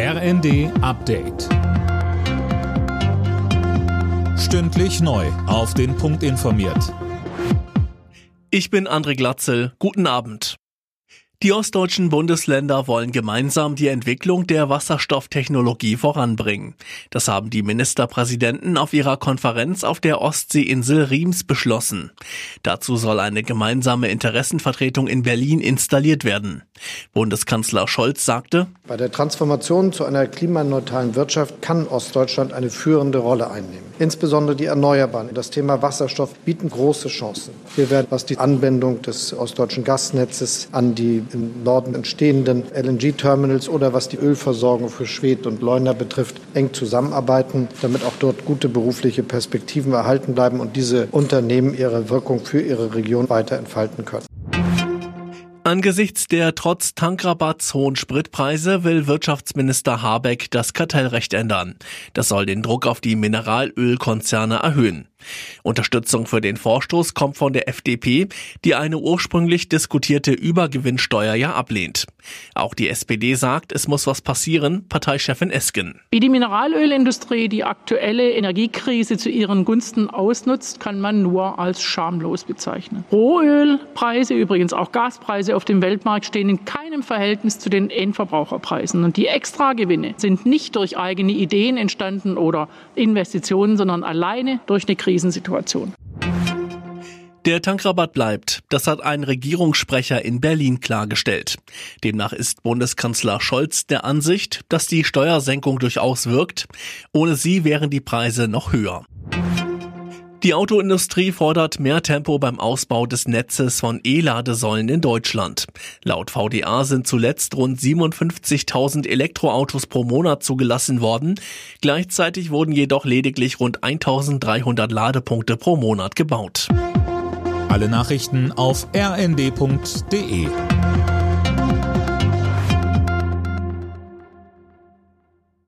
RND Update. Stündlich neu. Auf den Punkt informiert. Ich bin André Glatzel. Guten Abend. Die ostdeutschen Bundesländer wollen gemeinsam die Entwicklung der Wasserstofftechnologie voranbringen. Das haben die Ministerpräsidenten auf ihrer Konferenz auf der Ostseeinsel Riems beschlossen. Dazu soll eine gemeinsame Interessenvertretung in Berlin installiert werden. Bundeskanzler Scholz sagte, Bei der Transformation zu einer klimaneutralen Wirtschaft kann Ostdeutschland eine führende Rolle einnehmen. Insbesondere die Erneuerbaren, das Thema Wasserstoff bieten große Chancen. Wir werden, was die Anbindung des ostdeutschen Gasnetzes an die im Norden entstehenden LNG-Terminals oder was die Ölversorgung für Schwedt und Leuna betrifft, eng zusammenarbeiten, damit auch dort gute berufliche Perspektiven erhalten bleiben und diese Unternehmen ihre Wirkung für ihre Region weiter entfalten können. Angesichts der trotz Tankrabatts hohen Spritpreise will Wirtschaftsminister Habeck das Kartellrecht ändern. Das soll den Druck auf die Mineralölkonzerne erhöhen. Unterstützung für den Vorstoß kommt von der FDP, die eine ursprünglich diskutierte Übergewinnsteuer ja ablehnt. Auch die SPD sagt, es muss was passieren, Parteichefin Esken. Wie die Mineralölindustrie die aktuelle Energiekrise zu ihren Gunsten ausnutzt, kann man nur als schamlos bezeichnen. Rohölpreise, übrigens auch Gaspreise auf dem Weltmarkt stehen in keinem Verhältnis zu den Endverbraucherpreisen. Und die Extragewinne sind nicht durch eigene Ideen entstanden oder Investitionen, sondern alleine durch eine Krisensituation. Der Tankrabatt bleibt. Das hat ein Regierungssprecher in Berlin klargestellt. Demnach ist Bundeskanzler Scholz der Ansicht, dass die Steuersenkung durchaus wirkt. Ohne sie wären die Preise noch höher. Die Autoindustrie fordert mehr Tempo beim Ausbau des Netzes von E-Ladesäulen in Deutschland. Laut VDA sind zuletzt rund 57.000 Elektroautos pro Monat zugelassen worden. Gleichzeitig wurden jedoch lediglich rund 1.300 Ladepunkte pro Monat gebaut. Alle Nachrichten auf rnd.de